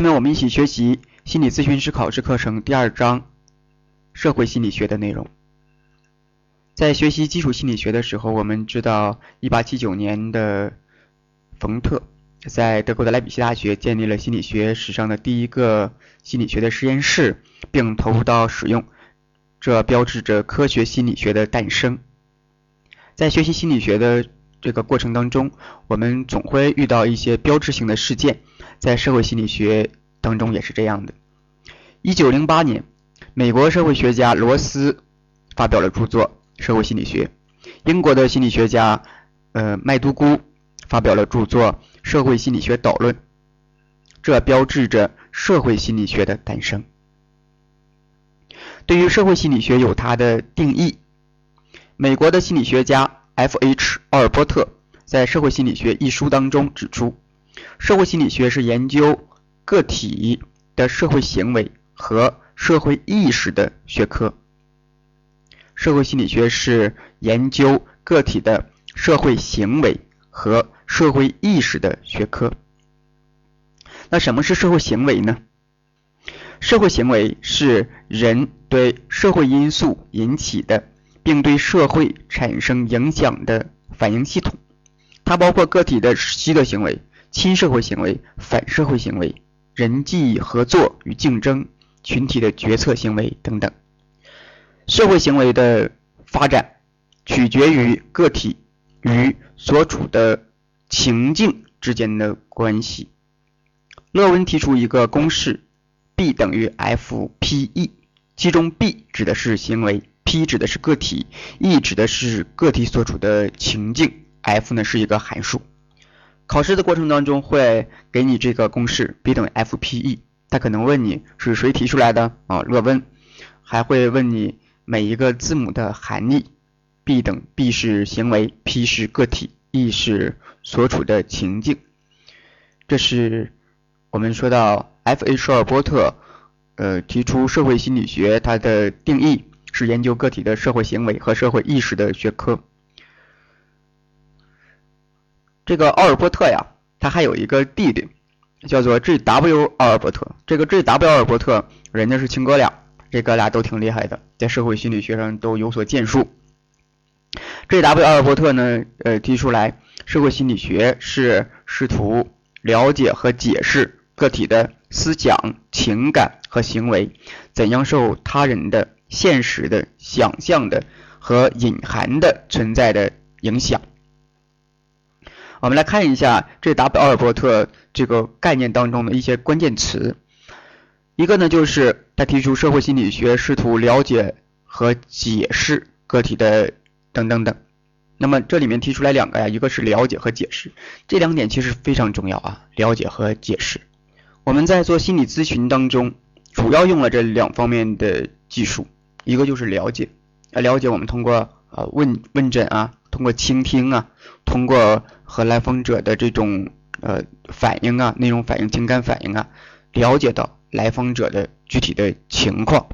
下面我们一起学习心理咨询师考试课程第二章社会心理学的内容。在学习基础心理学的时候，我们知道1879年的冯特在德国的莱比锡大学建立了心理学史上的第一个心理学的实验室，并投入到使用，这标志着科学心理学的诞生。在学习心理学的这个过程当中，我们总会遇到一些标志性的事件。在社会心理学当中也是这样的。一九零八年，美国社会学家罗斯发表了著作《社会心理学》，英国的心理学家呃麦都姑发表了著作《社会心理学导论》，这标志着社会心理学的诞生。对于社会心理学有它的定义。美国的心理学家 F.H. 奥尔波特在《社会心理学》一书当中指出。社会心理学是研究个体的社会行为和社会意识的学科。社会心理学是研究个体的社会行为和社会意识的学科。那什么是社会行为呢？社会行为是人对社会因素引起的，并对社会产生影响的反应系统。它包括个体的习得行为。亲社会行为、反社会行为、人际合作与竞争、群体的决策行为等等。社会行为的发展取决于个体与所处的情境之间的关系。勒温提出一个公式：B 等于 F_P_E，其中 B 指的是行为，P 指的是个体，E 指的是个体所处的情境，F 呢是一个函数。考试的过程当中会给你这个公式 B 等于 F_P_E，他可能问你是谁提出来的啊？勒温，还会问你每一个字母的含义。B 等 B 是行为，P 是个体，E 是所处的情境。这是我们说到 F.H. 尔波特呃提出社会心理学，它的定义是研究个体的社会行为和社会意识的学科。这个奥尔波特呀，他还有一个弟弟，叫做 G.W. 奥尔波特。这个 G.W. 奥尔波特，人家是亲哥俩，这哥俩都挺厉害的，在社会心理学上都有所建树。G.W. 奥尔波特呢，呃，提出来，社会心理学是试图了解和解释个体的思想、情感和行为，怎样受他人的现实的、想象的和隐含的存在的影响。我们来看一下这 W 奥尔波特这个概念当中的一些关键词。一个呢，就是他提出社会心理学试图了解和解释个体的等等等。那么这里面提出来两个呀，一个是了解和解释，这两点其实非常重要啊，了解和解释。我们在做心理咨询当中，主要用了这两方面的技术，一个就是了解，啊，了解我们通过啊问问诊啊。通过倾听啊，通过和来访者的这种呃反应啊，内容反应、情感反应啊，了解到来访者的具体的情况。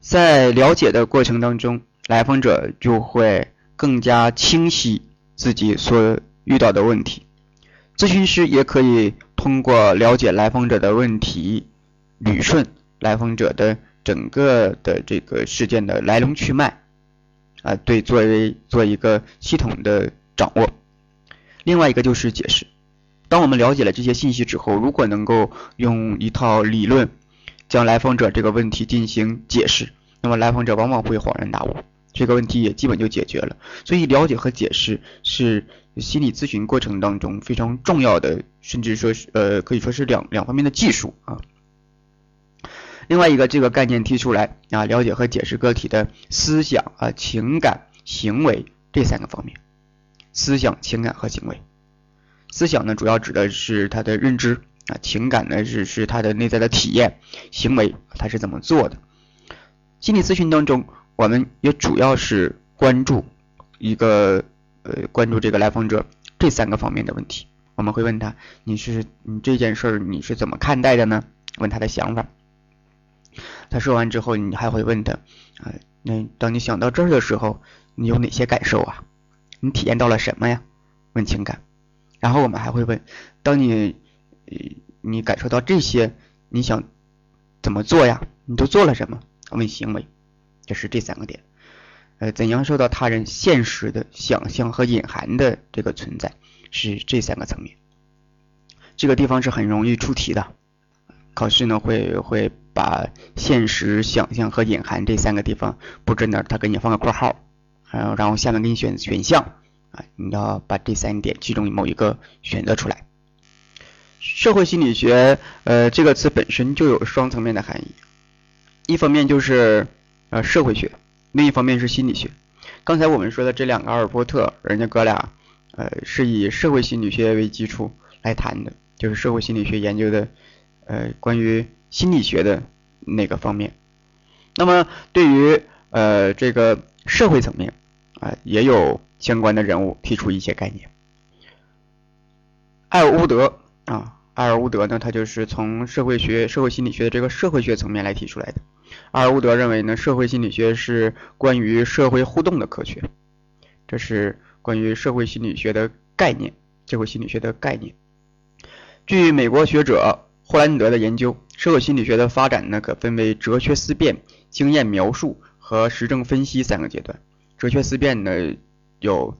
在了解的过程当中，来访者就会更加清晰自己所遇到的问题。咨询师也可以通过了解来访者的问题，捋顺来访者的整个的这个事件的来龙去脉。啊，对，作为做一个系统的掌握。另外一个就是解释。当我们了解了这些信息之后，如果能够用一套理论将来访者这个问题进行解释，那么来访者往往会恍然大悟，这个问题也基本就解决了。所以，了解和解释是心理咨询过程当中非常重要的，甚至说是呃，可以说是两两方面的技术啊。另外一个这个概念提出来啊，了解和解释个体的思想啊、情感、行为这三个方面。思想、情感和行为。思想呢，主要指的是他的认知啊；情感呢，是是他的内在的体验；行为他是怎么做的。心理咨询当中，我们也主要是关注一个呃，关注这个来访者这三个方面的问题。我们会问他：你是你这件事儿你是怎么看待的呢？问他的想法。他说完之后，你还会问他，啊，那当你想到这儿的时候，你有哪些感受啊？你体验到了什么呀？问情感。然后我们还会问，当你你感受到这些，你想怎么做呀？你都做了什么？问行为，这是这三个点。呃，怎样受到他人现实的想象和隐含的这个存在，是这三个层面。这个地方是很容易出题的，考试呢会会把现实、想象和隐含这三个地方布置那儿，他给你放个括号，然后然后下面给你选选项啊，你要把这三点其中某一个选择出来。社会心理学，呃，这个词本身就有双层面的含义，一方面就是呃社会学。另一方面是心理学。刚才我们说的这两个阿尔波特，人家哥俩，呃，是以社会心理学为基础来谈的，就是社会心理学研究的，呃，关于心理学的那个方面。那么对于呃这个社会层面啊，也有相关的人物提出一些概念。艾尔乌德啊，艾尔乌德呢，他就是从社会学、社会心理学的这个社会学层面来提出来的。阿尔乌德认为呢，社会心理学是关于社会互动的科学，这是关于社会心理学的概念，社会心理学的概念。据美国学者霍兰德的研究，社会心理学的发展呢，可分为哲学思辨、经验描述和实证分析三个阶段。哲学思辨呢，有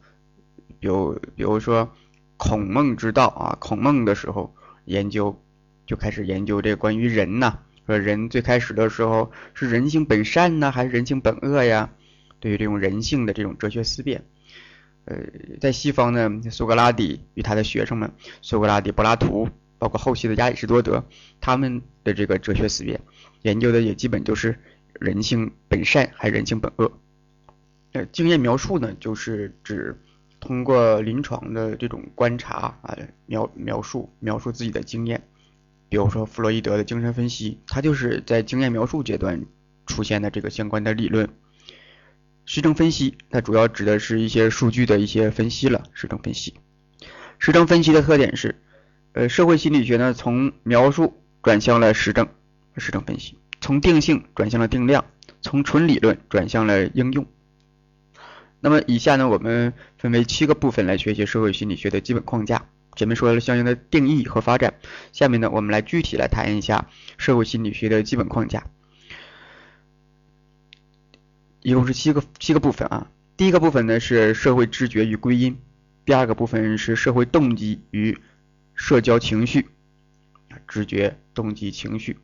有比如说孔孟之道啊，孔孟的时候研究就开始研究这关于人呐。说人最开始的时候是人性本善呢，还是人性本恶呀？对于这种人性的这种哲学思辨，呃，在西方呢，苏格拉底与他的学生们，苏格拉底、柏拉图，包括后期的亚里士多德，他们的这个哲学思辨研究的也基本就是人性本善还是人性本恶。呃，经验描述呢，就是指通过临床的这种观察啊，描描述描述自己的经验。比如说弗洛伊德的精神分析，它就是在经验描述阶段出现的这个相关的理论。实证分析，它主要指的是一些数据的一些分析了。实证分析，实证分析的特点是，呃，社会心理学呢从描述转向了实证，实证分析从定性转向了定量，从纯理论转向了应用。那么以下呢，我们分为七个部分来学习社会心理学的基本框架。前面说了相应的定义和发展，下面呢，我们来具体来谈一下社会心理学的基本框架，一共是七个七个部分啊。第一个部分呢是社会知觉与归因，第二个部分是社会动机与社交情绪，知觉、动机、情绪。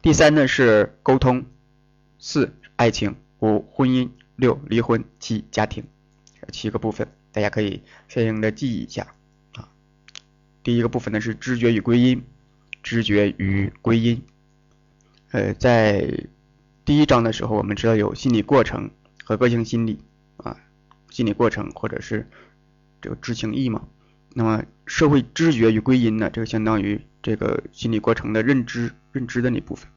第三呢是沟通，四爱情，五婚姻，六离婚，七家庭，七个部分，大家可以相应的记忆一下啊。第一个部分呢是知觉与归因，知觉与归因。呃，在第一章的时候，我们知道有心理过程和个性心理啊，心理过程或者是这个知情意嘛。那么社会知觉与归因呢，这个相当于这个心理过程的认知认知的那部分。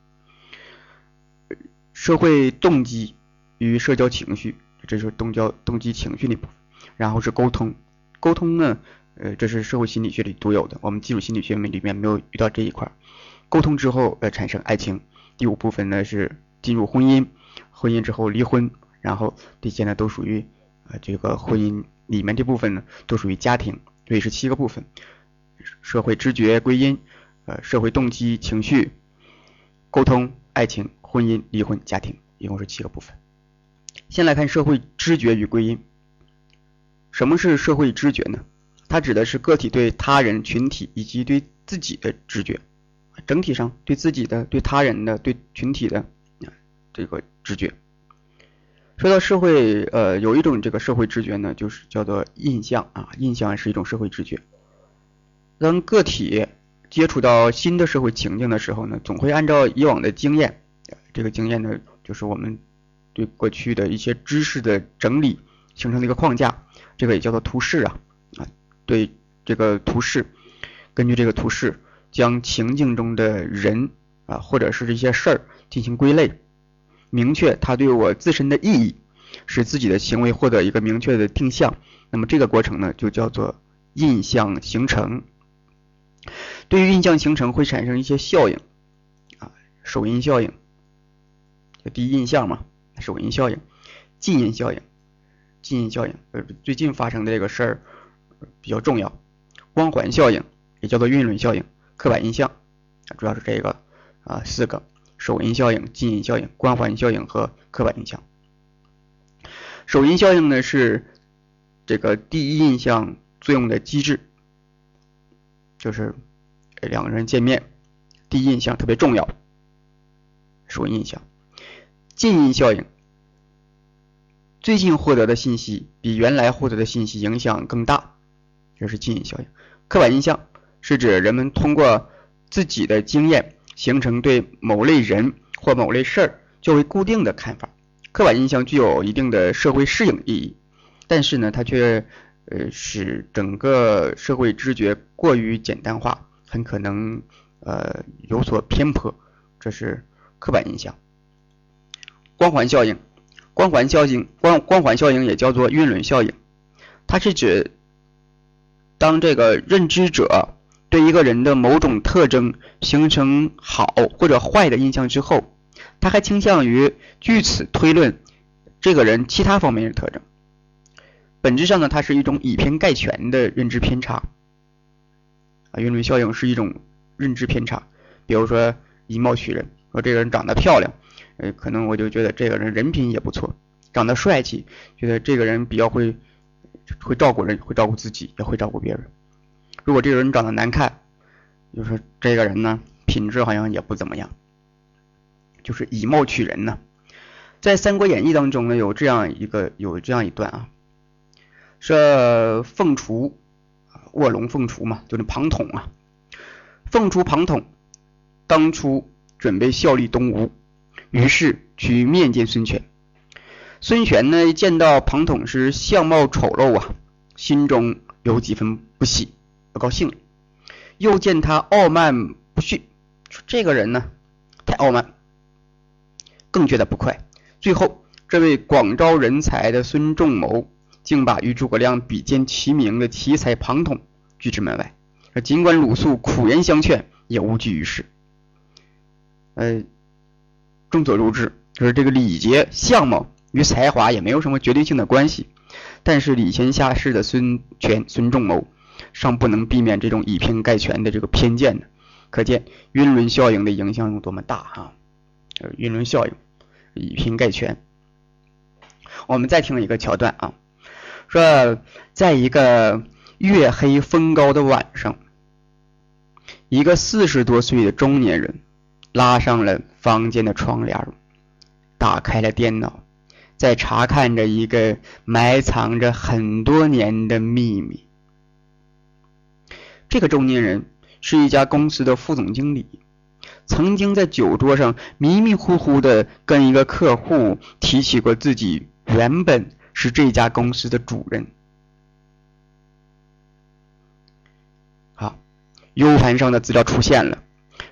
社会动机与社交情绪，这是动交动机情绪那部分。然后是沟通，沟通呢。呃，这是社会心理学里独有的，我们基础心理学里面没有遇到这一块。沟通之后呃产生爱情，第五部分呢是进入婚姻，婚姻之后离婚，然后这些呢都属于呃这个婚姻里面这部分呢都属于家庭，所以是七个部分：社会知觉归因，呃社会动机情绪，沟通爱情婚姻离婚家庭，一共是七个部分。先来看社会知觉与归因，什么是社会知觉呢？它指的是个体对他人、群体以及对自己的知觉，整体上对自己的、对他人的、对群体的这个知觉。说到社会，呃，有一种这个社会知觉呢，就是叫做印象啊，印象是一种社会知觉。当个体接触到新的社会情境的时候呢，总会按照以往的经验，这个经验呢，就是我们对过去的一些知识的整理形成的一个框架，这个也叫做图示啊。对这个图示，根据这个图示，将情境中的人啊，或者是这些事儿进行归类，明确它对我自身的意义，使自己的行为获得一个明确的定向。那么这个过程呢，就叫做印象形成。对于印象形成会产生一些效应啊，首因效应，就第一印象嘛，首因效应，近因效应，近因效应，呃，最近发生的这个事儿。比较重要，光环效应也叫做晕轮效应，刻板印象，主要是这个啊四个：首因效应、近因效应、光环效应和刻板印象。首因效应呢是这个第一印象作用的机制，就是两个人见面，第一印象特别重要。首因印象，近因效应，最近获得的信息比原来获得的信息影响更大，这是近因效应。刻板印象是指人们通过自己的经验形成对某类人或某类事儿较为固定的看法。刻板印象具有一定的社会适应意义，但是呢，它却呃使整个社会知觉过于简单化，很可能呃有所偏颇，这是刻板印象。光环效应，光环效应，光光环效应也叫做晕轮效应，它是指当这个认知者对一个人的某种特征形成好或者坏的印象之后。他还倾向于据此推论这个人其他方面的特征。本质上呢，它是一种以偏概全的认知偏差。啊，晕轮效应是一种认知偏差。比如说以貌取人，说这个人长得漂亮，呃，可能我就觉得这个人人品也不错；长得帅气，觉得这个人比较会会照顾人，会照顾自己，也会照顾别人。如果这个人长得难看，就说这个人呢，品质好像也不怎么样。就是以貌取人呢，在《三国演义》当中呢，有这样一个有这样一段啊，说凤雏卧龙凤雏嘛，就是庞统啊，凤雏庞统当初准备效力东吴，于是去面见孙权。孙权呢见到庞统是相貌丑陋啊，心中有几分不喜，不高兴。又见他傲慢不逊，说这个人呢太傲慢。更觉得不快。最后，这位广招人才的孙仲谋，竟把与诸葛亮比肩齐名的奇才庞统拒之门外。尽管鲁肃苦言相劝，也无济于事。呃，众所周知，就是这个礼节、相貌与才华也没有什么绝对性的关系。但是礼贤下士的孙权、孙仲谋，尚不能避免这种以偏概全的这个偏见呢。可见晕轮效应的影响有多么大哈！晕轮效应。以偏概全。我们再听一个桥段啊，说在一个月黑风高的晚上，一个四十多岁的中年人拉上了房间的窗帘，打开了电脑，在查看着一个埋藏着很多年的秘密。这个中年人是一家公司的副总经理。曾经在酒桌上迷迷糊糊的跟一个客户提起过自己原本是这家公司的主人。好，U 盘上的资料出现了，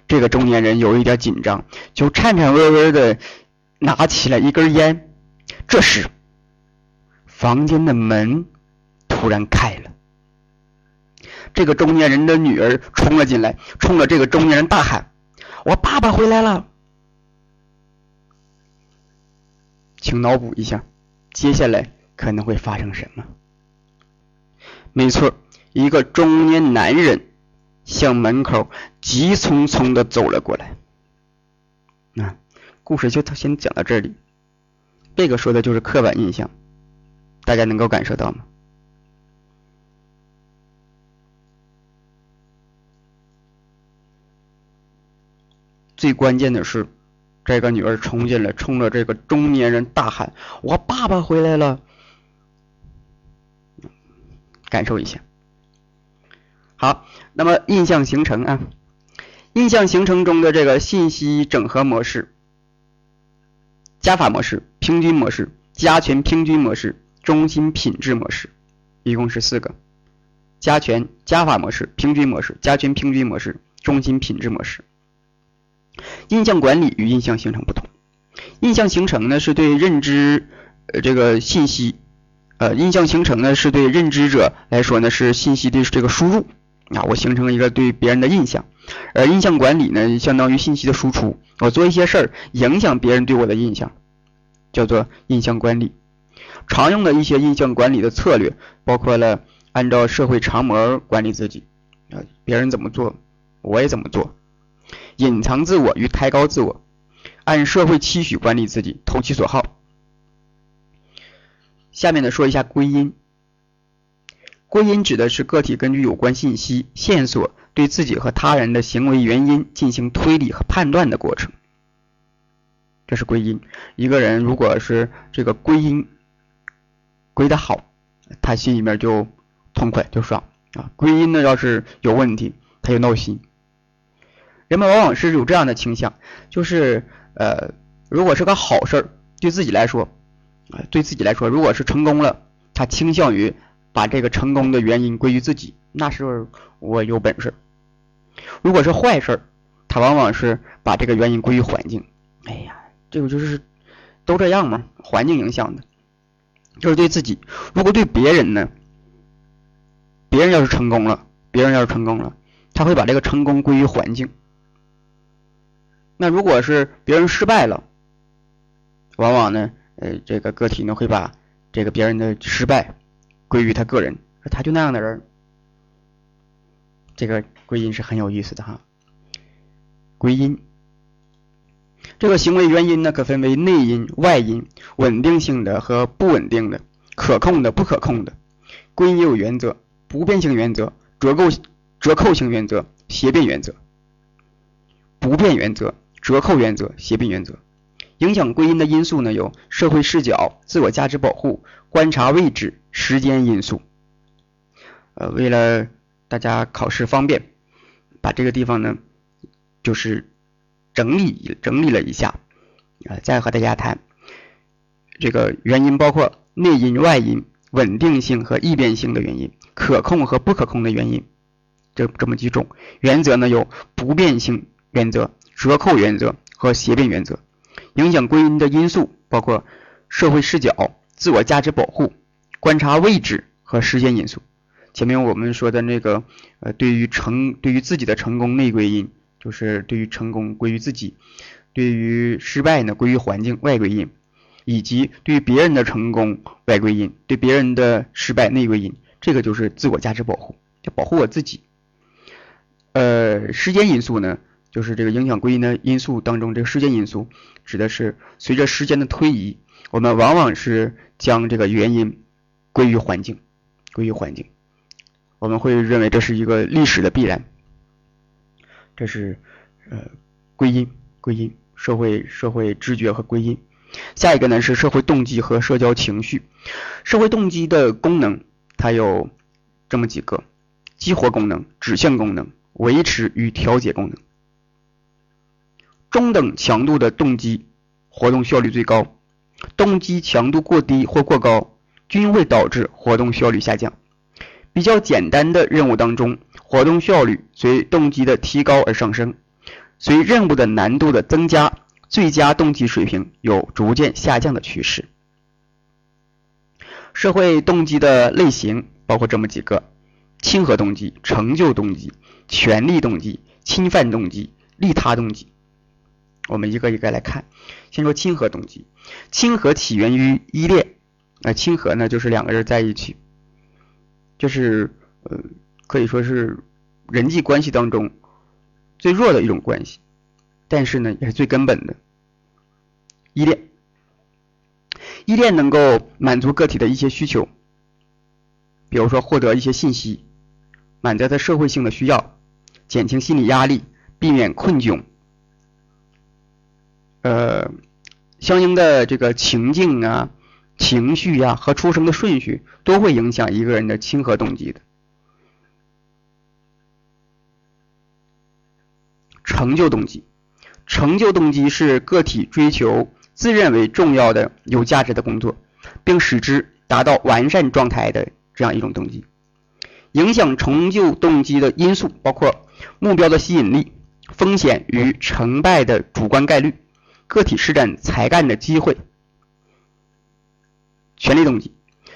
这个中年人有一点紧张，就颤颤巍巍的拿起了一根烟。这时，房间的门突然开了，这个中年人的女儿冲了进来，冲着这个中年人大喊。我爸爸回来了，请脑补一下，接下来可能会发生什么？没错，一个中年男人向门口急匆匆的走了过来。那故事就先讲到这里。这个说的就是刻板印象，大家能够感受到吗？最关键的是，这个女儿冲进来，冲着这个中年人大喊：“我爸爸回来了！”感受一下。好，那么印象形成啊，印象形成中的这个信息整合模式、加法模式、平均模式、加权平均模式、中心品质模式，一共是四个：加权加法模式、平均模式、加权平均模式、中心品质模式。印象管理与印象形成不同，印象形成呢是对认知呃这个信息，呃印象形成呢是对认知者来说呢是信息的这个输入啊，我形成一个对别人的印象，而印象管理呢相当于信息的输出，我做一些事儿影响别人对我的印象，叫做印象管理。常用的一些印象管理的策略包括了按照社会常模管理自己啊，别人怎么做。我也怎么做。隐藏自我与抬高自我，按社会期许管理自己，投其所好。下面呢说一下归因。归因指的是个体根据有关信息线索，对自己和他人的行为原因进行推理和判断的过程。这是归因。一个人如果是这个归因归的好，他心里面就痛快就爽啊。归因呢要是有问题，他就闹心。人们往往是有这样的倾向，就是呃，如果是个好事儿，对自己来说，啊，对自己来说，如果是成功了，他倾向于把这个成功的原因归于自己，那是我有本事。如果是坏事儿，他往往是把这个原因归于环境。哎呀，这个就是都这样嘛，环境影响的，就是对自己。如果对别人呢，别人要是成功了，别人要是成功了，他会把这个成功归于环境。那如果是别人失败了，往往呢，呃，这个个体呢会把这个别人的失败归于他个人，他就那样的人，这个归因是很有意思的哈。归因，这个行为原因呢可分为内因、外因、稳定性的和不稳定的、可控的、不可控的。归因有原则：不变性原则、折扣折扣性原则、协变原则。不变原则。折扣原则、协并原则，影响归因的因素呢有社会视角、自我价值保护、观察位置、时间因素。呃，为了大家考试方便，把这个地方呢就是整理整理了一下，啊，再和大家谈这个原因包括内因、外因、稳定性和易变性的原因、可控和不可控的原因，这这么几种原则呢有不变性原则。折扣原则和协变原则影响归因的因素包括社会视角、自我价值保护、观察位置和时间因素。前面我们说的那个，呃，对于成对于自己的成功内归因，就是对于成功归于自己，对于失败呢归于环境外归因，以及对于别人的成功外归因，对别人的失败内归因，这个就是自我价值保护，就保护我自己。呃，时间因素呢？就是这个影响归因的因素当中，这个时间因素指的是随着时间的推移，我们往往是将这个原因归于环境，归于环境，我们会认为这是一个历史的必然。这是呃归因，归因，社会社会知觉和归因。下一个呢是社会动机和社交情绪。社会动机的功能它有这么几个：激活功能、指向功能、维持与调节功能。中等强度的动机活动效率最高，动机强度过低或过高均会导致活动效率下降。比较简单的任务当中，活动效率随动机的提高而上升；随任务的难度的增加，最佳动机水平有逐渐下降的趋势。社会动机的类型包括这么几个：亲和动机、成就动机、权力动机、侵犯动机、利他动机。我们一个一个来看，先说亲和动机。亲和起源于依恋，啊，亲和呢就是两个人在一起，就是呃可以说是人际关系当中最弱的一种关系，但是呢也是最根本的。依恋。依恋能够满足个体的一些需求，比如说获得一些信息，满足他社会性的需要，减轻心理压力，避免困窘。呃，相应的这个情境啊、情绪呀和出生的顺序都会影响一个人的亲和动机的。成就动机，成就动机是个体追求自认为重要的、有价值的工作，并使之达到完善状态的这样一种动机。影响成就动机的因素包括目标的吸引力、风险与成败的主观概率。个体施展才干的机会，权力动机，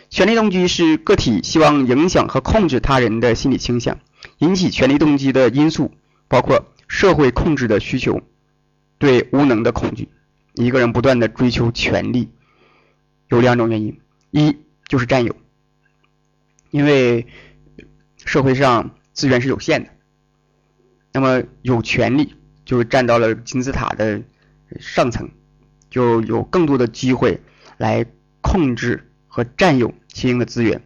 权力动机是个体希望影响和控制他人的心理倾向。引起权力动机的因素包括社会控制的需求，对无能的恐惧。一个人不断的追求权力，有两种原因：一就是占有，因为社会上资源是有限的。那么有权利就是站到了金字塔的上层，就有更多的机会来控制和占有亲英的资源。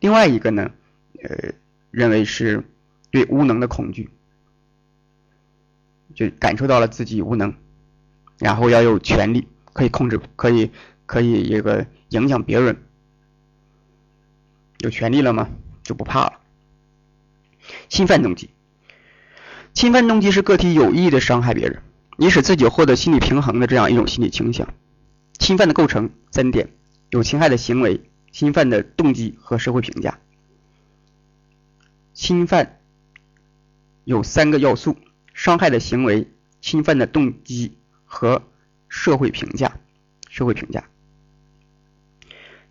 另外一个呢，呃，认为是对无能的恐惧，就感受到了自己无能，然后要有权利可以控制，可以可以一个影响别人，有权利了吗？就不怕了。侵犯动机，侵犯动机是个体有意的伤害别人，你使自己获得心理平衡的这样一种心理倾向。侵犯的构成三点：有侵害的行为。侵犯的动机和社会评价，侵犯有三个要素：伤害的行为、侵犯的动机和社会评价。社会评价，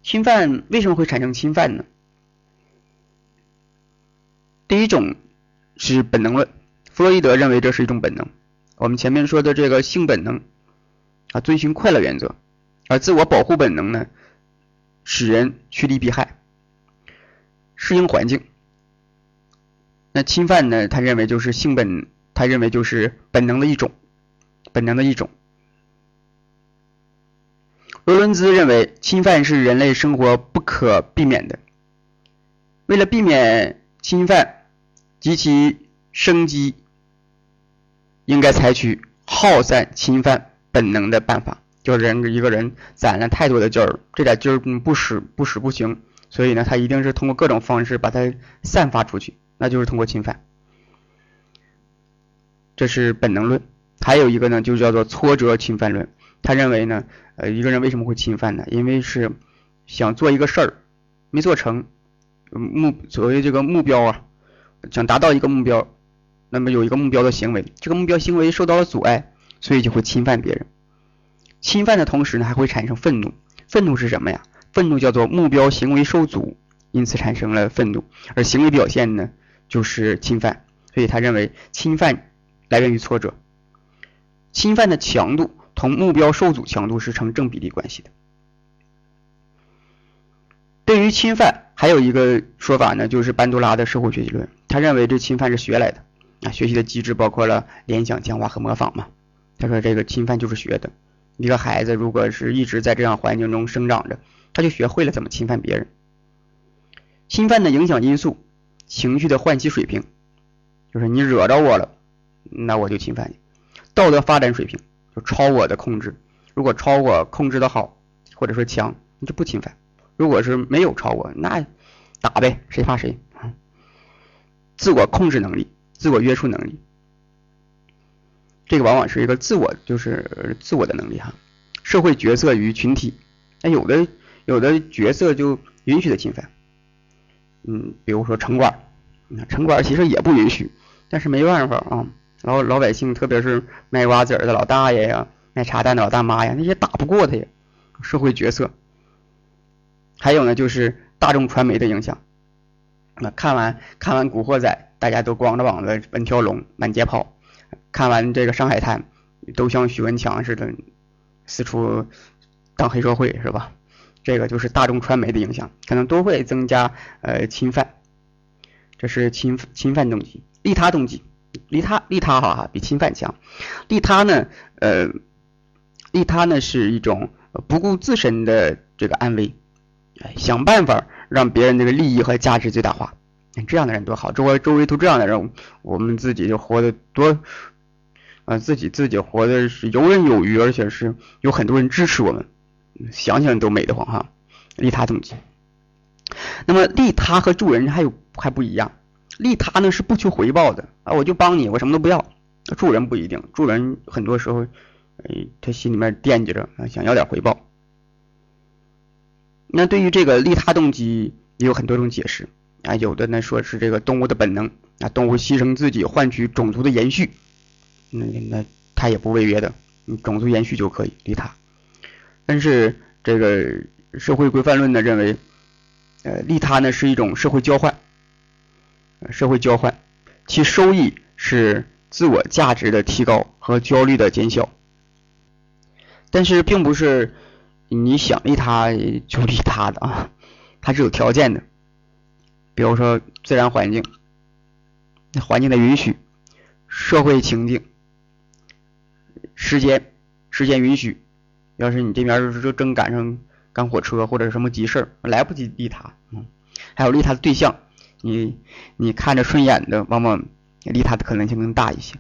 侵犯为什么会产生侵犯呢？第一种是本能论，弗洛伊德认为这是一种本能。我们前面说的这个性本能啊，遵循快乐原则，而自我保护本能呢？使人趋利避害，适应环境。那侵犯呢？他认为就是性本，他认为就是本能的一种，本能的一种。罗伦兹认为侵犯是人类生活不可避免的。为了避免侵犯及其生机，应该采取耗散侵犯本能的办法。就是人一个人攒了太多的劲儿，这点劲儿不使不使不行，所以呢，他一定是通过各种方式把它散发出去，那就是通过侵犯。这是本能论。还有一个呢，就叫做挫折侵犯论。他认为呢，呃，一个人为什么会侵犯呢？因为是想做一个事儿没做成，目所谓这个目标啊，想达到一个目标，那么有一个目标的行为，这个目标行为受到了阻碍，所以就会侵犯别人。侵犯的同时呢，还会产生愤怒。愤怒是什么呀？愤怒叫做目标行为受阻，因此产生了愤怒。而行为表现呢，就是侵犯。所以他认为侵犯来源于挫折。侵犯的强度同目标受阻强度是成正比例关系的。对于侵犯，还有一个说法呢，就是班多拉的社会学习论。他认为这侵犯是学来的学习的机制包括了联想、强化和模仿嘛。他说这个侵犯就是学的。一个孩子如果是一直在这样环境中生长着，他就学会了怎么侵犯别人。侵犯的影响因素，情绪的唤起水平，就是你惹着我了，那我就侵犯你。道德发展水平，就超我的控制。如果超我控制的好，或者说强，你就不侵犯；如果是没有超我，那打呗，谁怕谁啊？自我控制能力，自我约束能力。这个往往是一个自我，就是自我的能力哈。社会角色与群体，那有的有的角色就允许的侵犯，嗯，比如说城管，城管其实也不允许，但是没办法啊。老老百姓，特别是卖瓜子儿的老大爷呀，卖茶蛋的老大妈呀，那些打不过他呀。社会角色，还有呢，就是大众传媒的影响。那看完看完《古惑仔》，大家都光着膀子奔条龙，满街跑。看完这个《上海滩》，都像许文强似的四处当黑社会是吧？这个就是大众传媒的影响，可能都会增加呃侵犯。这是侵侵犯动机，利他动机，利他利他哈比侵犯强。利他呢，呃，利他呢是一种不顾自身的这个安危，想办法让别人这个利益和价值最大化。这样的人多好，周围周围都这样的人，我们自己就活得多，啊，自己自己活的是游刃有余，而且是有很多人支持我们，想想都美得慌哈。利他动机，那么利他和助人还有还不一样，利他呢是不求回报的啊，我就帮你，我什么都不要。助人不一定，助人很多时候，哎，他心里面惦记着啊，想要点回报。那对于这个利他动机也有很多种解释。啊，有的呢说是这个动物的本能啊，动物牺牲自己换取种族的延续，那那它也不违约的，种族延续就可以利他。但是这个社会规范论呢认为，呃，利他呢是一种社会交换，社会交换，其收益是自我价值的提高和焦虑的减小。但是并不是你想利他就利他的啊，它是有条件的。比如说自然环境，环境的允许，社会情境、时间、时间允许，要是你这边就正赶上赶火车或者什么急事儿，来不及利他，嗯，还有利他的对象，你你看着顺眼的，往往利他的可能性更大一些。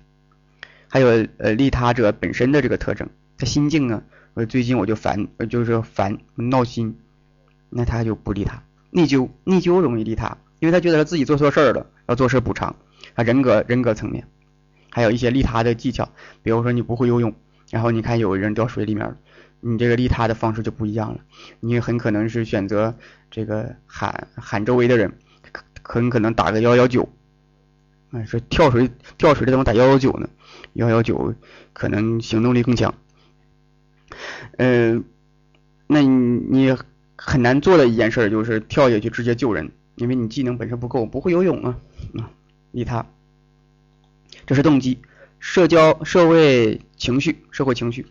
还有呃利他者本身的这个特征，他心境啊，我最近我就烦，呃就是烦闹心，那他就不利他，内疚，内疚容易利他，因为他觉得他自己做错事儿了，要做事补偿，啊人格人格层面。还有一些利他的技巧，比如说你不会游泳，然后你看有人掉水里面了，你这个利他的方式就不一样了。你很可能是选择这个喊喊周围的人，很可能打个幺幺九，啊说跳水跳水的怎么打幺幺九呢？幺幺九可能行动力更强。嗯，那你你很难做的一件事就是跳下去直接救人，因为你技能本身不够，不会游泳啊啊，利他。这是动机，社交、社会情绪、社会情绪，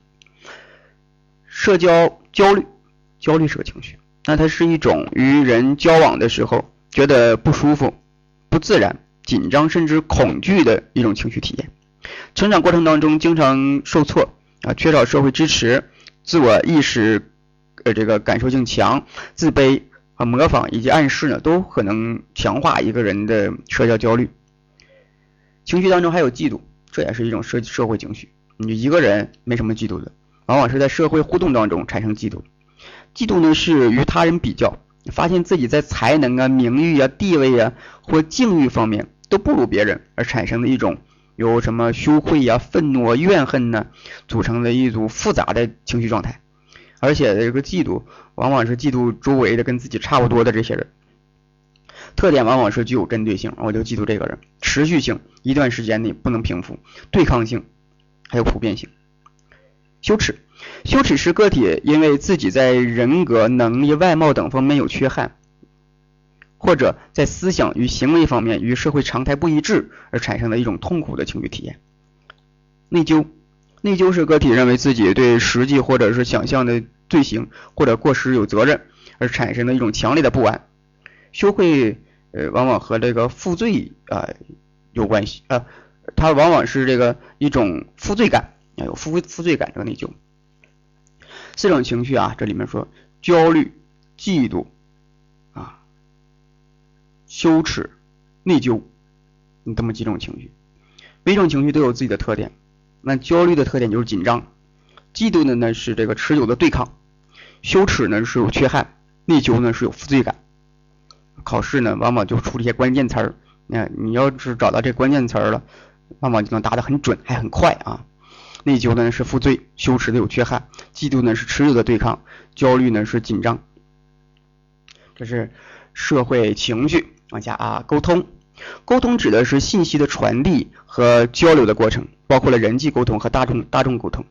社交焦虑，焦虑是个情绪，那它是一种与人交往的时候觉得不舒服、不自然、紧张甚至恐惧的一种情绪体验。成长过程当中经常受挫啊，缺少社会支持，自我意识呃这个感受性强，自卑和模仿以及暗示呢，都可能强化一个人的社交焦虑。情绪当中还有嫉妒，这也是一种社社会情绪。你一个人没什么嫉妒的，往往是在社会互动当中产生嫉妒。嫉妒呢是与他人比较，发现自己在才能啊、名誉啊、地位啊或境遇方面都不如别人，而产生的一种由什么羞愧呀、愤怒、啊、怨恨呢组成的一组复杂的情绪状态。而且这个嫉妒往往是嫉妒周围的跟自己差不多的这些人。特点往往是具有针对性，我就嫉妒这个人，持续性，一段时间内不能平复，对抗性，还有普遍性。羞耻，羞耻是个体因为自己在人格、能力、外貌等方面有缺憾，或者在思想与行为方面与社会常态不一致而产生的一种痛苦的情绪体验。内疚，内疚是个体认为自己对实际或者是想象的罪行或者过失有责任而产生的一种强烈的不安。羞愧。呃，往往和这个负罪啊有关系啊，它往往是这个一种负罪感啊，有负负罪感这个内疚。四种情绪啊，这里面说焦虑、嫉妒、羞耻、内疚，你这么几种情绪，每种情绪都有自己的特点。那焦虑的特点就是紧张，嫉妒的呢是这个持久的对抗，羞耻呢是有缺憾，内疚呢是有负罪感。考试呢，往往就出一些关键词儿，那你要是找到这关键词儿了，往往就能答得很准，还很快啊。内疚呢是负罪，羞耻的有缺憾，嫉妒呢是持久的对抗，焦虑呢是紧张。这是社会情绪，往下啊，沟通，沟通指的是信息的传递和交流的过程，包括了人际沟通和大众大众沟通。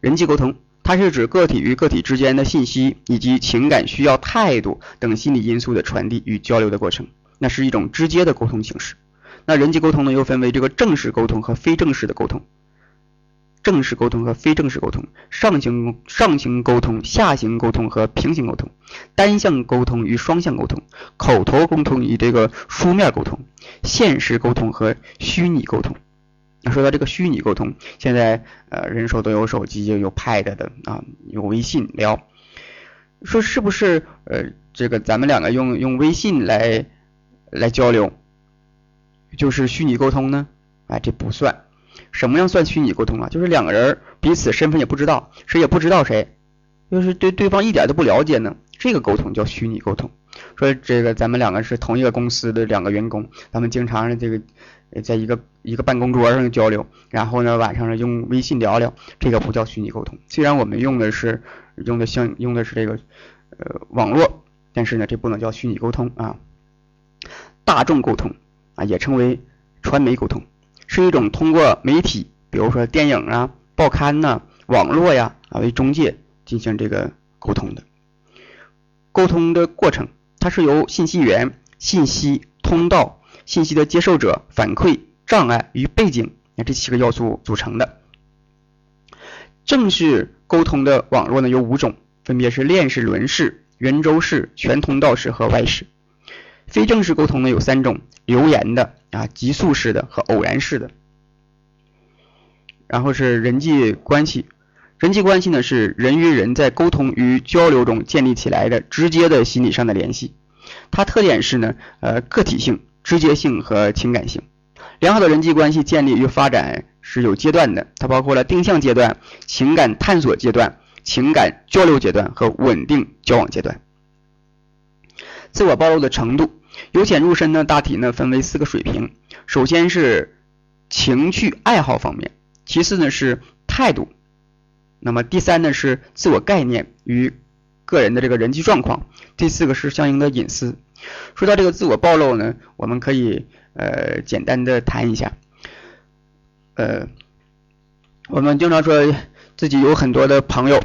人际沟通。它是指个体与个体之间的信息以及情感需要、态度等心理因素的传递与交流的过程，那是一种直接的沟通形式。那人际沟通呢，又分为这个正式沟通和非正式的沟通。正式沟通和非正式沟通，上行上行沟通、下行沟通和平行沟通，单向沟通与双向沟通，口头沟通与这个书面沟通，现实沟通和虚拟沟通。那说到这个虚拟沟通，现在呃人手都有手机，有 Pad 的啊，有微信聊，说是不是呃这个咱们两个用用微信来来交流，就是虚拟沟通呢？哎，这不算。什么样算虚拟沟通啊？就是两个人彼此身份也不知道，谁也不知道谁，就是对对方一点都不了解呢，这个沟通叫虚拟沟通。说这个咱们两个是同一个公司的两个员工，咱们经常这个。在一个一个办公桌上交流，然后呢晚上呢用微信聊聊，这个不叫虚拟沟通。虽然我们用的是用的像用的是这个呃网络，但是呢这不能叫虚拟沟通啊。大众沟通啊也称为传媒沟通，是一种通过媒体，比如说电影啊、报刊呐、网络呀啊为中介进行这个沟通的。沟通的过程，它是由信息源、信息通道。信息的接受者、反馈、障碍与背景，啊这七个要素组成的。正式沟通的网络呢有五种，分别是链式、轮式、圆周式、全通道式和 Y 式。非正式沟通呢有三种，留言的啊、极速式的和偶然式的。然后是人际关系，人际关系呢是人与人在沟通与交流中建立起来的直接的心理上的联系。它特点是呢，呃，个体性、直接性和情感性。良好的人际关系建立与发展是有阶段的，它包括了定向阶段、情感探索阶段、情感交流阶段和稳定交往阶段。自我暴露的程度由浅入深呢，大体呢分为四个水平。首先是情趣爱好方面。其次呢是态度，那么第三呢是自我概念与个人的这个人际状况，第四个是相应的隐私。说到这个自我暴露呢，我们可以呃简单的谈一下，呃，我们经常说自己有很多的朋友，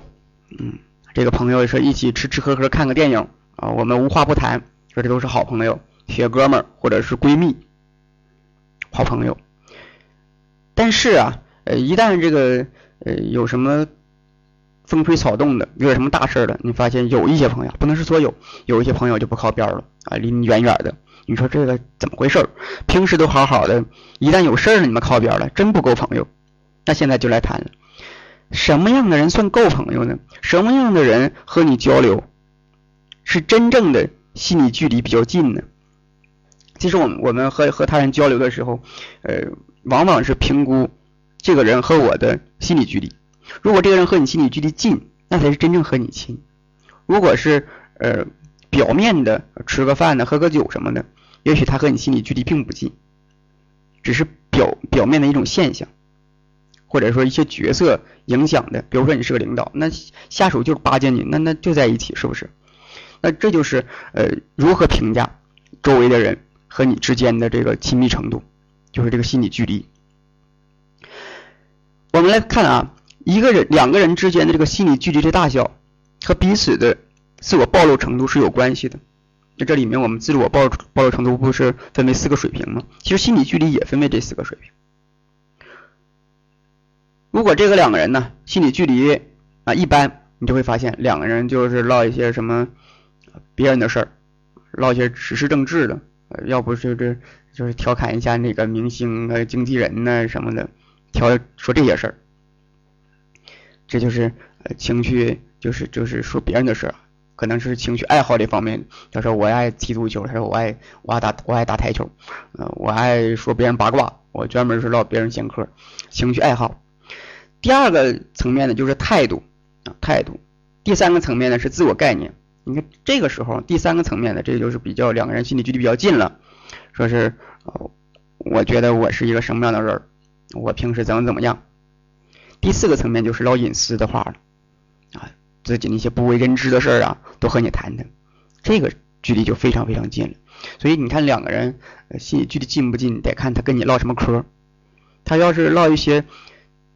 嗯，这个朋友说一起吃吃喝喝看个电影啊，我们无话不谈，说这都是好朋友、铁哥们儿或者是闺蜜、好朋友，但是啊。呃，一旦这个呃有什么风吹草动的，有点什么大事儿了，你发现有一些朋友，不能是所有，有一些朋友就不靠边了啊，离你远远的。你说这个怎么回事？平时都好好的，一旦有事儿了，你们靠边了，真不够朋友。那现在就来谈了，什么样的人算够朋友呢？什么样的人和你交流是真正的心理距离比较近呢？其实我们我们和和他人交流的时候，呃，往往是评估。这个人和我的心理距离，如果这个人和你心理距离近，那才是真正和你亲。如果是呃表面的吃个饭呢，喝个酒什么的，也许他和你心理距离并不近，只是表表面的一种现象，或者说一些角色影响的。比如说你是个领导，那下属就是巴结你，那那就在一起，是不是？那这就是呃如何评价周围的人和你之间的这个亲密程度，就是这个心理距离。我们来看啊，一个人、两个人之间的这个心理距离的大小和彼此的自我暴露程度是有关系的。那这里面我们自我暴露暴露程度不是分为四个水平吗？其实心理距离也分为这四个水平。如果这个两个人呢，心理距离啊一般，你就会发现两个人就是唠一些什么别人的事儿，唠一些时事政治的，呃要不就是就是调侃一下那个明星啊、经纪人呐什么的。调说这些事儿，这就是呃情绪，就是就是说别人的事儿，可能是情绪爱好这方面。他说我爱踢足球，他说我爱我爱打我爱打台球，呃我爱说别人八卦，我专门是唠别人闲嗑，情绪爱好。第二个层面呢就是态度啊态度，第三个层面呢是自我概念。你看这个时候第三个层面的这就是比较两个人心理距离比较近了，说是呃我觉得我是一个什么样的人。我平时怎么怎么样？第四个层面就是唠隐私的话了啊，自己那些不为人知的事儿啊，都和你谈谈，这个距离就非常非常近了。所以你看两个人心理距离近不近，得看他跟你唠什么嗑。他要是唠一些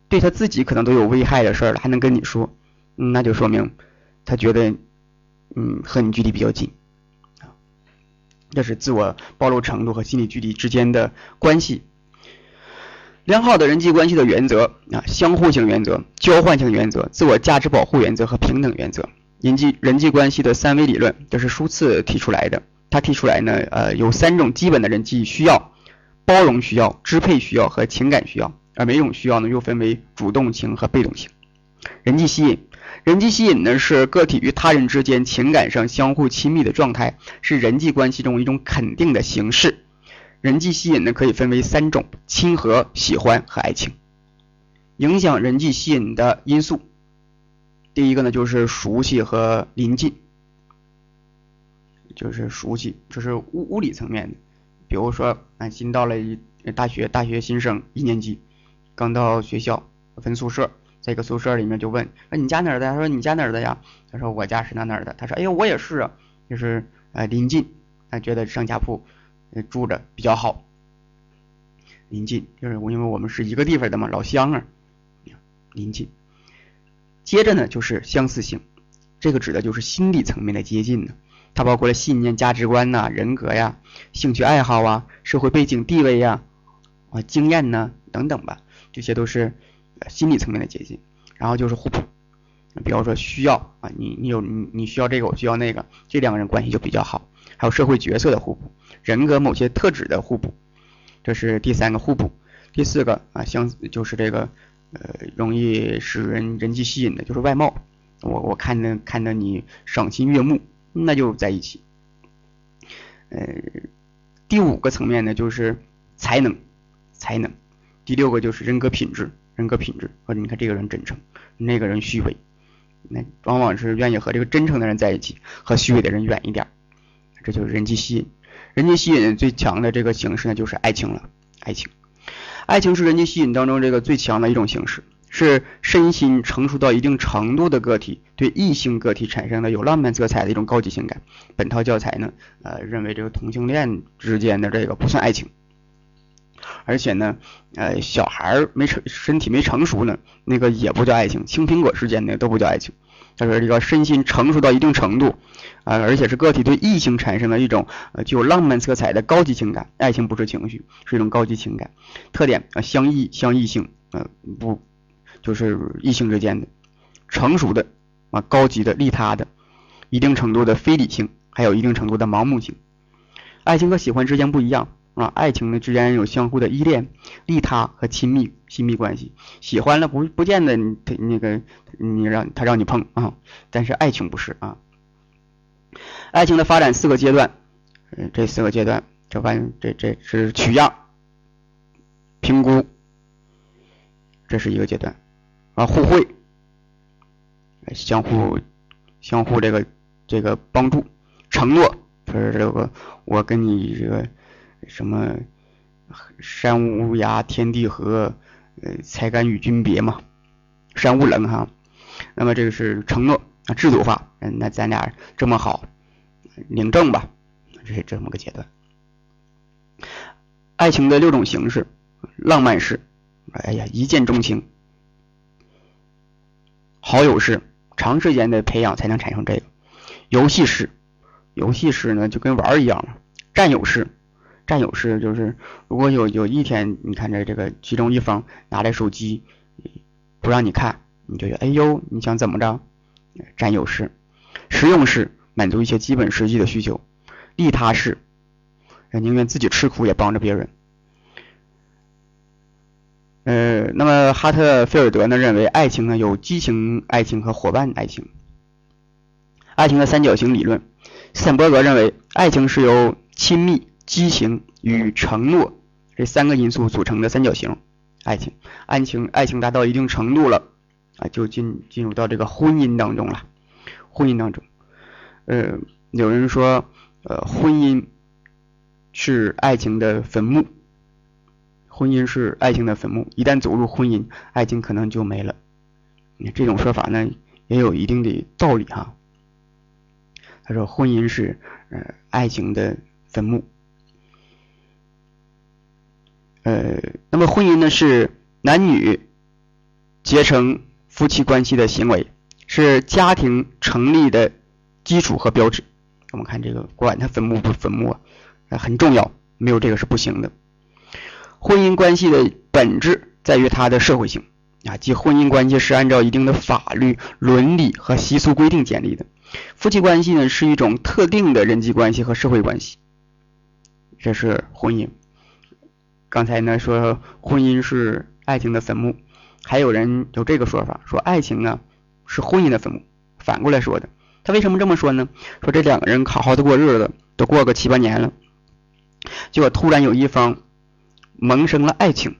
对他自己可能都有危害的事儿了，还能跟你说，那就说明他觉得嗯和你距离比较近啊。这是自我暴露程度和心理距离之间的关系。良好的人际关系的原则啊，相互性原则、交换性原则、自我价值保护原则和平等原则。人际人际关系的三维理论，这是舒次提出来的。他提出来呢，呃，有三种基本的人际需要：包容需要、支配需要和情感需要。而每种需要呢，又分为主动型和被动型。人际吸引，人际吸引呢是个体与他人之间情感上相互亲密的状态，是人际关系中一种肯定的形式。人际吸引呢，可以分为三种：亲和、喜欢和爱情。影响人际吸引的因素，第一个呢就是熟悉和临近，就是熟悉，就是物物理层面的。比如说，啊，新到了一大学，大学新生一年级，刚到学校分宿舍，在一个宿舍里面就问：说你家哪儿的？他说你家哪儿的呀？他说我家是哪哪儿的？他说哎呦我也是啊，就是呃临近，他觉得上下铺。住着比较好，临近就是，因为我们是一个地方的嘛，老乡啊，临近。接着呢就是相似性，这个指的就是心理层面的接近呢，它包括了信念、价值观呐、人格呀、兴趣爱好啊、社会背景、地位呀、啊经验呐等等吧，这些都是心理层面的接近。然后就是互补，比方说需要啊，你你有你你需要这个，我需要那个，这两个人关系就比较好。还有社会角色的互补。人格某些特质的互补，这是第三个互补。第四个啊，相就是这个呃，容易使人人际吸引的，就是外貌。我我看着看着你赏心悦目，那就在一起。呃，第五个层面呢，就是才能，才能。第六个就是人格品质，人格品质。或者你看这个人真诚，那个人虚伪，那往往是愿意和这个真诚的人在一起，和虚伪的人远一点。这就是人际吸引。人际吸引最强的这个形式呢，就是爱情了。爱情，爱情是人际吸引当中这个最强的一种形式。是身心成熟到一定程度的个体对异性个体产生的有浪漫色彩的一种高级情感。本套教材呢，呃，认为这个同性恋之间的这个不算爱情，而且呢，呃，小孩儿没成身体没成熟呢，那个也不叫爱情。青苹果之间的都不叫爱情。他说这个身心成熟到一定程度，啊，而且是个体对异性产生了一种呃具有浪漫色彩的高级情感。爱情不是情绪，是一种高级情感。特点啊，相异相异性，呃，不。就是异性之间的成熟的啊，高级的利他的，一定程度的非理性，还有一定程度的盲目性。爱情和喜欢之间不一样啊，爱情呢之间有相互的依恋、利他和亲密亲密关系。喜欢了不不见得他那个你让他让你碰啊，但是爱情不是啊。爱情的发展四个阶段，嗯，这四个阶段，这完这这是取样、评估，这是一个阶段。啊，互惠，相互相互这个这个帮助，承诺，说这个我跟你这个什么山无涯，天地合，呃，才敢与君别嘛，山无棱哈。那么这个是承诺，制度化，嗯，那咱俩这么好，领证吧，这是这么个阶段。爱情的六种形式，浪漫式，哎呀，一见钟情。好友式，长时间的培养才能产生这个游戏式。游戏式呢，就跟玩儿一样占有式，占有式就是如果有有一天，你看着这个其中一方拿着手机不让你看，你就觉得哎呦，你想怎么着？占有式，实用式，满足一些基本实际的需求。利他式，宁愿自己吃苦也帮着别人。呃，那么哈特菲尔德呢认为，爱情呢有激情爱情和伙伴爱情，爱情的三角形理论。斯坦伯格认为，爱情是由亲密、激情与承诺这三个因素组成的三角形。爱情，爱情，爱情达到一定程度了啊，就进进入到这个婚姻当中了。婚姻当中，呃，有人说，呃，婚姻是爱情的坟墓。婚姻是爱情的坟墓，一旦走入婚姻，爱情可能就没了。这种说法呢，也有一定的道理哈。他说，婚姻是呃爱情的坟墓。呃，那么婚姻呢，是男女结成夫妻关系的行为，是家庭成立的基础和标志。我们看这个，管它坟墓不坟墓啊，很重要，没有这个是不行的。婚姻关系的本质在于它的社会性啊，即婚姻关系是按照一定的法律、伦理和习俗规定建立的。夫妻关系呢是一种特定的人际关系和社会关系，这是婚姻。刚才呢说婚姻是爱情的坟墓，还有人有这个说法，说爱情呢是婚姻的坟墓，反过来说的。他为什么这么说呢？说这两个人好好的过日子，都过个七八年了，结果突然有一方。萌生了爱情，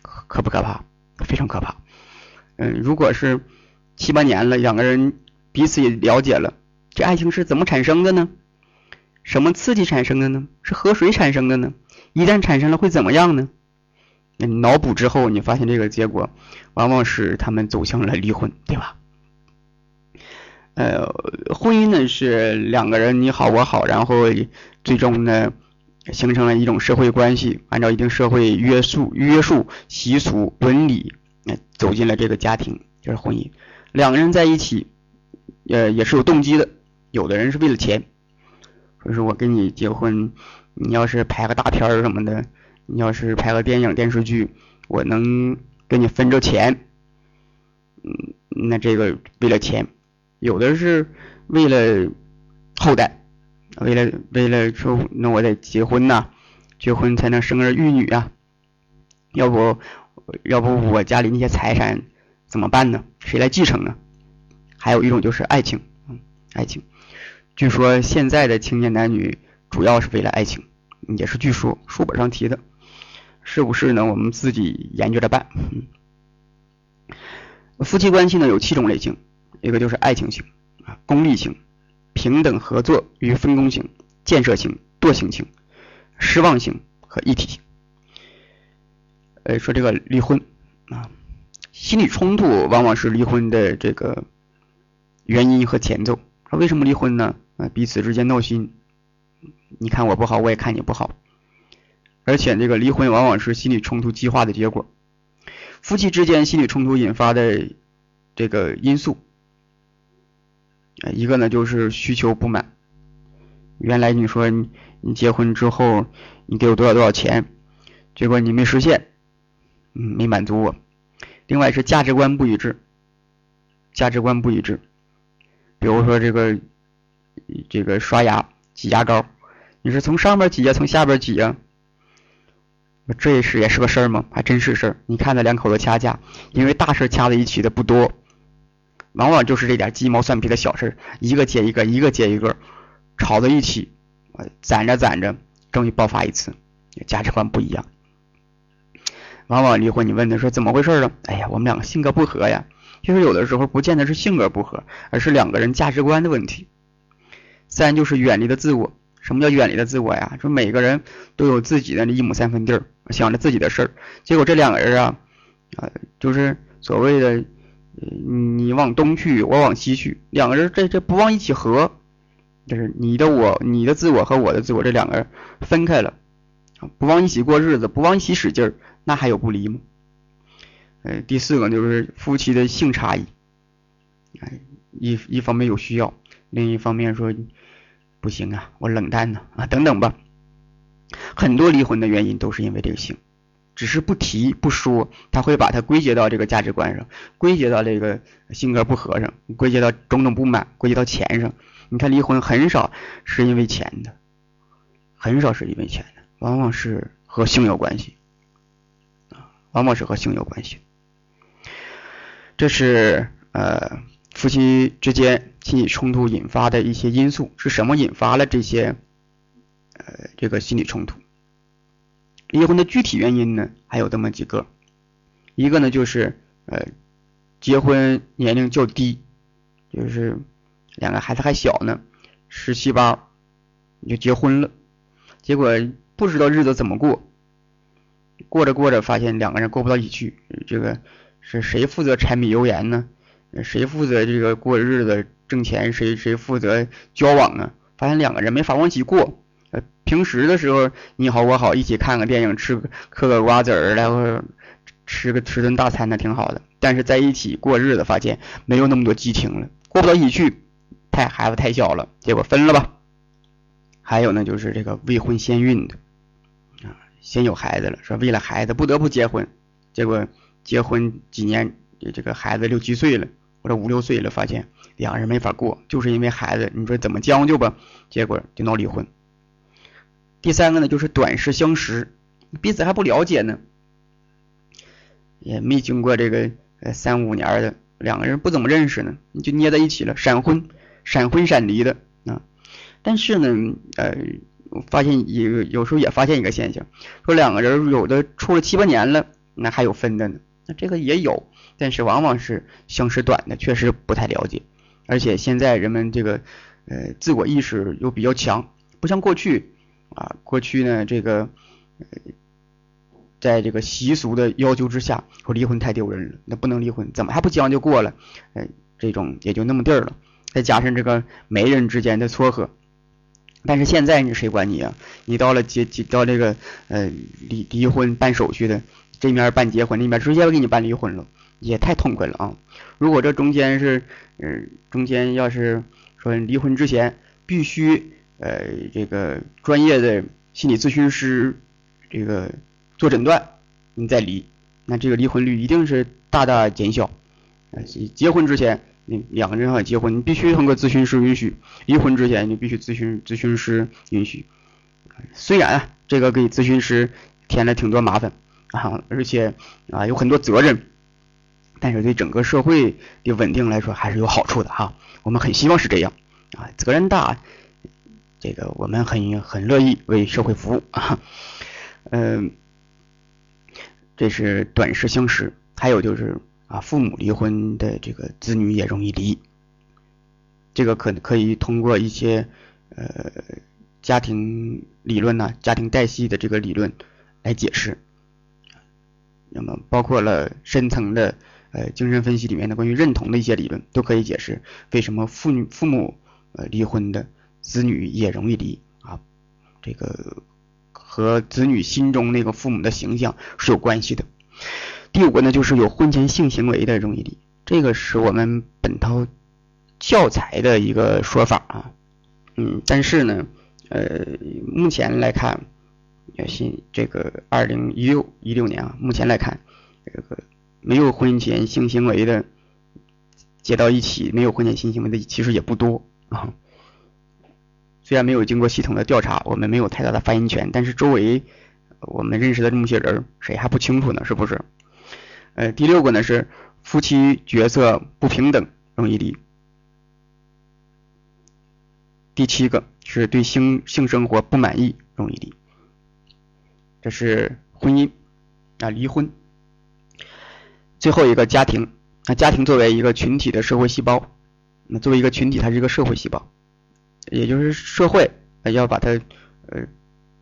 可不可怕？非常可怕。嗯，如果是七八年了，两个人彼此也了解了，这爱情是怎么产生的呢？什么刺激产生的呢？是和谁产生的呢？一旦产生了会怎么样呢？那脑补之后，你发现这个结果往往是他们走向了离婚，对吧？呃，婚姻呢是两个人你好我好，然后最终呢。形成了一种社会关系，按照一定社会约束、约束、习俗、伦理，走进了这个家庭，就是婚姻。两个人在一起，呃，也是有动机的。有的人是为了钱，说是我跟你结婚，你要是拍个大片儿什么的，你要是拍个电影电视剧，我能跟你分着钱。嗯，那这个为了钱，有的是为了后代。为了为了说，那我得结婚呐，结婚才能生儿育女啊，要不要不我家里那些财产怎么办呢？谁来继承呢？还有一种就是爱情，嗯，爱情。据说现在的青年男女主要是为了爱情，也是据说书本上提的，是不是呢？我们自己研究着办。嗯夫妻关系呢有七种类型，一个就是爱情型啊，功利型、平等合作与分工型、建设型、惰性型、失望型和一体型。呃，说这个离婚啊，心理冲突往往是离婚的这个原因和前奏。说为什么离婚呢？啊，彼此之间闹心，你看我不好，我也看你不好，而且这个离婚往往是心理冲突激化的结果。夫妻之间心理冲突引发的这个因素，一个呢就是需求不满。原来你说你你结婚之后你给我多少多少钱，结果你没实现，嗯，没满足我。另外是价值观不一致，价值观不一致。比如说这个。这个刷牙挤牙膏，你是从上边挤呀，从下边挤呀？这也是也是个事儿吗？还真是事儿。你看那两口子掐架，因为大事掐在一起的不多，往往就是这点鸡毛蒜皮的小事，一个接一个，一个接一个，吵在一起，攒着攒着，终于爆发一次，价值观不一样。往往离婚，你问他说怎么回事啊？哎呀，我们两个性格不合呀。其实有的时候不见得是性格不合，而是两个人价值观的问题。三就是远离的自我。什么叫远离了自我呀？说每个人都有自己的那一亩三分地儿，想着自己的事儿。结果这两个人啊，啊，就是所谓的你往东去，我往西去，两个人这这不往一起合，就是你的我，你的自我和我的自我这两个人分开了，不往一起过日子，不往一起使劲儿，那还有不离吗？呃，第四个就是夫妻的性差异，哎，一一方面有需要。另一方面说，不行啊，我冷淡呢啊，等等吧。很多离婚的原因都是因为这个性，只是不提不说，他会把它归结到这个价值观上，归结到这个性格不合上，归结到种种不满，归结到钱上。你看离婚很少是因为钱的，很少是因为钱的，往往是和性有关系啊，往往是和性有关系。这是呃。夫妻之间心理冲突引发的一些因素是什么引发了这些呃这个心理冲突？离婚的具体原因呢还有这么几个，一个呢就是呃结婚年龄较低，就是两个孩子还小呢，十七八就结婚了，结果不知道日子怎么过，过着过着发现两个人过不到一起去，这个是谁负责柴米油盐呢？谁负责这个过日子挣钱？谁谁负责交往啊？发现两个人没法往一起过。呃，平时的时候你好我好，一起看个电影，吃嗑个瓜子儿，然后吃个吃顿大餐，那挺好的。但是在一起过日子，发现没有那么多激情了，过不到一起去，太孩子太小了，结果分了吧。还有呢，就是这个未婚先孕的啊，先有孩子了，说为了孩子不得不结婚，结果结婚几年，这个孩子六七岁了。或者五六岁了，发现两个人没法过，就是因为孩子，你说怎么将就吧？结果就闹离婚。第三个呢，就是短视相识，彼此还不了解呢，也没经过这个呃三五年的，两个人不怎么认识呢，你就捏在一起了，闪婚，闪婚闪离的啊。但是呢，呃，发现有有时候也发现一个现象，说两个人有的处了七八年了，那还有分的呢，那这个也有。但是往往是相识短的，确实不太了解，而且现在人们这个呃自我意识又比较强，不像过去啊，过去呢这个呃在这个习俗的要求之下，说离婚太丢人了，那不能离婚，怎么还不将就过了？呃，这种也就那么地儿了，再加上这个媒人之间的撮合，但是现在你谁管你啊？你到了结结到这个呃离离婚办手续的这面办结婚，那面直接给你办离婚了。也太痛快了啊！如果这中间是，嗯，中间要是说离婚之前必须呃这个专业的心理咨询师这个做诊断，你再离，那这个离婚率一定是大大减小。呃，结婚之前你两个人要结婚，你必须通过咨询师允许；离婚之前你必须咨询咨询师允许。虽然啊，这个给咨询师添了挺多麻烦。啊，而且啊有很多责任，但是对整个社会的稳定来说还是有好处的哈。我们很希望是这样啊，责任大，这个我们很很乐意为社会服务啊。嗯，这是短时相识，还有就是啊，父母离婚的这个子女也容易离，这个可可以通过一些呃家庭理论呢，家庭代系的这个理论来解释。那么包括了深层的呃精神分析里面的关于认同的一些理论，都可以解释为什么父女父母呃离婚的子女也容易离啊，这个。和子女心中那个父母的形象是有关系的。第五个呢，就是有婚前性行为的容易离，这个是我们本套教材的一个说法啊。嗯，但是呢，呃，目前来看，新这个二零一六一六年啊，目前来看，这个没有婚前性行为的接到一起，没有婚前性行为的其实也不多啊。虽然没有经过系统的调查，我们没有太大的发言权，但是周围我们认识的这么些人，谁还不清楚呢？是不是？呃，第六个呢是夫妻角色不平等容易离。第七个是对性性生活不满意容易离。这是婚姻啊，离婚。最后一个家庭，那家庭作为一个群体的社会细胞，那作为一个群体，它是一个社会细胞。也就是社会要把它呃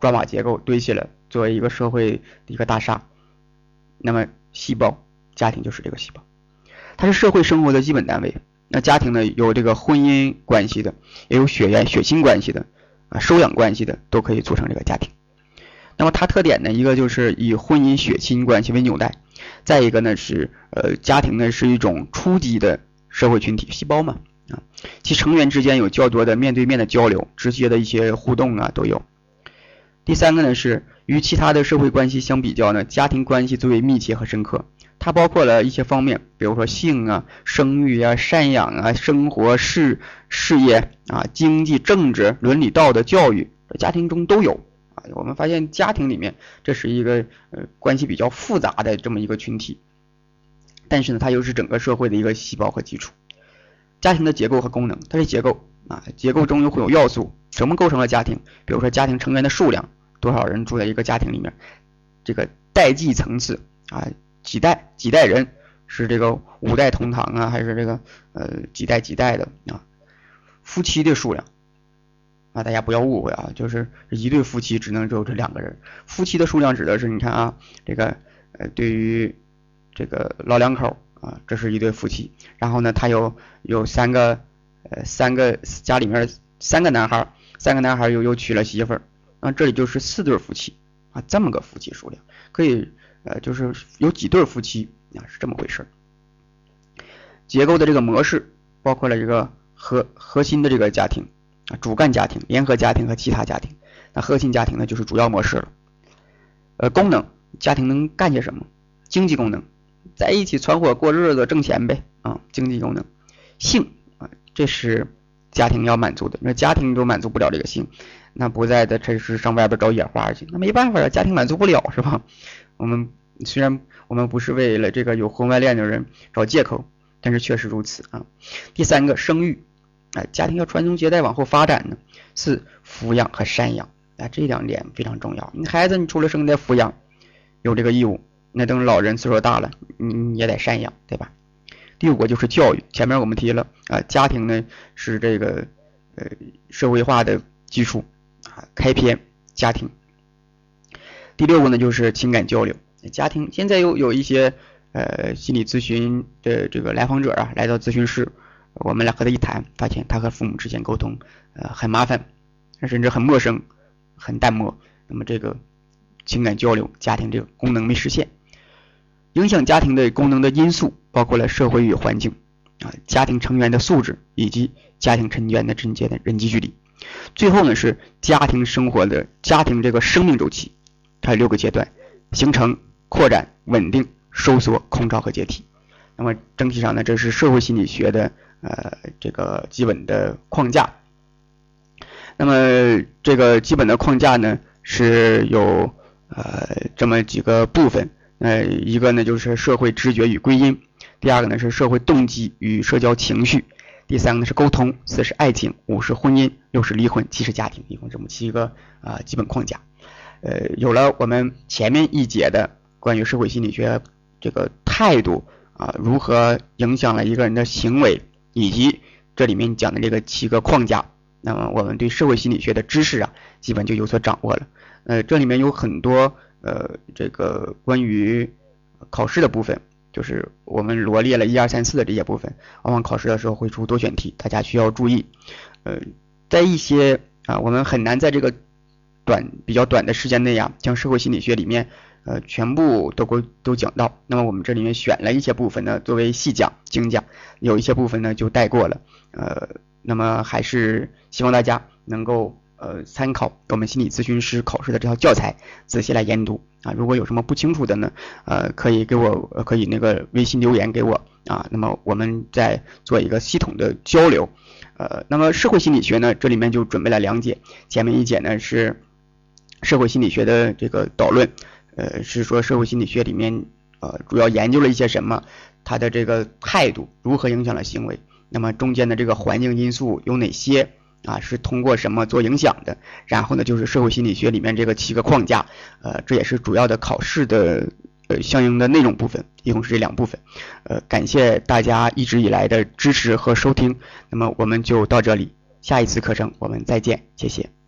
砖瓦结构堆起来，作为一个社会一个大厦。那么细胞家庭就是这个细胞，它是社会生活的基本单位。那家庭呢，有这个婚姻关系的，也有血缘血亲关系的啊，收养关系的都可以组成这个家庭。那么它特点呢，一个就是以婚姻血亲关系为纽带，再一个呢是呃家庭呢是一种初级的社会群体细胞嘛。啊，其成员之间有较多的面对面的交流，直接的一些互动啊都有。第三个呢是与其他的社会关系相比较呢，家庭关系最为密切和深刻。它包括了一些方面，比如说性啊、生育啊、赡养啊、生活、事事业啊、经济、政治、伦理、道德、教育，家庭中都有啊。我们发现家庭里面这是一个呃关系比较复杂的这么一个群体，但是呢，它又是整个社会的一个细胞和基础。家庭的结构和功能，它是结构啊，结构中又会有要素，什么构成了家庭？比如说家庭成员的数量，多少人住在一个家庭里面，这个代际层次啊，几代几代人，是这个五代同堂啊，还是这个呃几代几代的啊？夫妻的数量啊，大家不要误会啊，就是一对夫妻只能只有这两个人，夫妻的数量指的是你看啊，这个呃对于这个老两口。啊，这是一对夫妻，然后呢，他有有三个，呃，三个家里面三个男孩，三个男孩又又娶了媳妇儿，那这里就是四对夫妻啊，这么个夫妻数量，可以呃，就是有几对夫妻啊，是这么回事。结构的这个模式包括了一个核核心的这个家庭啊，主干家庭、联合家庭和其他家庭，那核心家庭呢就是主要模式了。呃，功能家庭能干些什么？经济功能。在一起传伙过日子挣钱呗啊，经济功能，性啊，这是家庭要满足的。那家庭都满足不了这个性，那不在的这是上外边找野花去，那没办法啊，家庭满足不了是吧？我们虽然我们不是为了这个有婚外恋的人找借口，但是确实如此啊。第三个生育，哎，家庭要传宗接代往后发展呢，是抚养和赡养啊，这两点非常重要。你孩子你除了生得抚养，有这个义务。那等老人岁数大了，你你也得赡养，对吧？第五个就是教育，前面我们提了啊，家庭呢是这个呃社会化的基础啊，开篇家庭。第六个呢就是情感交流，家庭现在有有一些呃心理咨询的这个来访者啊来到咨询室，我们俩和他一谈，发现他和父母之间沟通呃很麻烦，甚至很陌生，很淡漠。那么这个情感交流，家庭这个功能没实现。影响家庭的功能的因素包括了社会与环境啊，家庭成员的素质以及家庭成员的之间的人际距离。最后呢是家庭生活的家庭这个生命周期，它有六个阶段：形成、扩展、稳定、收缩、空巢和解体。那么整体上呢，这是社会心理学的呃这个基本的框架。那么这个基本的框架呢是有呃这么几个部分。呃，一个呢就是社会知觉与归因，第二个呢是社会动机与社交情绪，第三个呢是沟通，四是爱情，五是婚姻，六是离婚，七是家庭，一共这么七个啊基本框架。呃，有了我们前面一节的关于社会心理学这个态度啊，如何影响了一个人的行为，以及这里面讲的这个七个框架，那么我们对社会心理学的知识啊，基本就有所掌握了。呃，这里面有很多呃这个关于考试的部分，就是我们罗列了一二三四的这些部分，往往考试的时候会出多选题，大家需要注意。呃，在一些啊，我们很难在这个。短比较短的时间内啊，将社会心理学里面呃全部都都都讲到。那么我们这里面选了一些部分呢，作为细讲精讲，有一些部分呢就带过了。呃，那么还是希望大家能够呃参考我们心理咨询师考试的这套教材，仔细来研读啊。如果有什么不清楚的呢，呃，可以给我可以那个微信留言给我啊。那么我们再做一个系统的交流。呃，那么社会心理学呢，这里面就准备了两节，前面一节呢是。社会心理学的这个导论，呃，是说社会心理学里面，呃，主要研究了一些什么，他的这个态度如何影响了行为，那么中间的这个环境因素有哪些啊？是通过什么做影响的？然后呢，就是社会心理学里面这个七个框架，呃，这也是主要的考试的呃相应的内容部分，一共是这两部分。呃，感谢大家一直以来的支持和收听，那么我们就到这里，下一次课程我们再见，谢谢。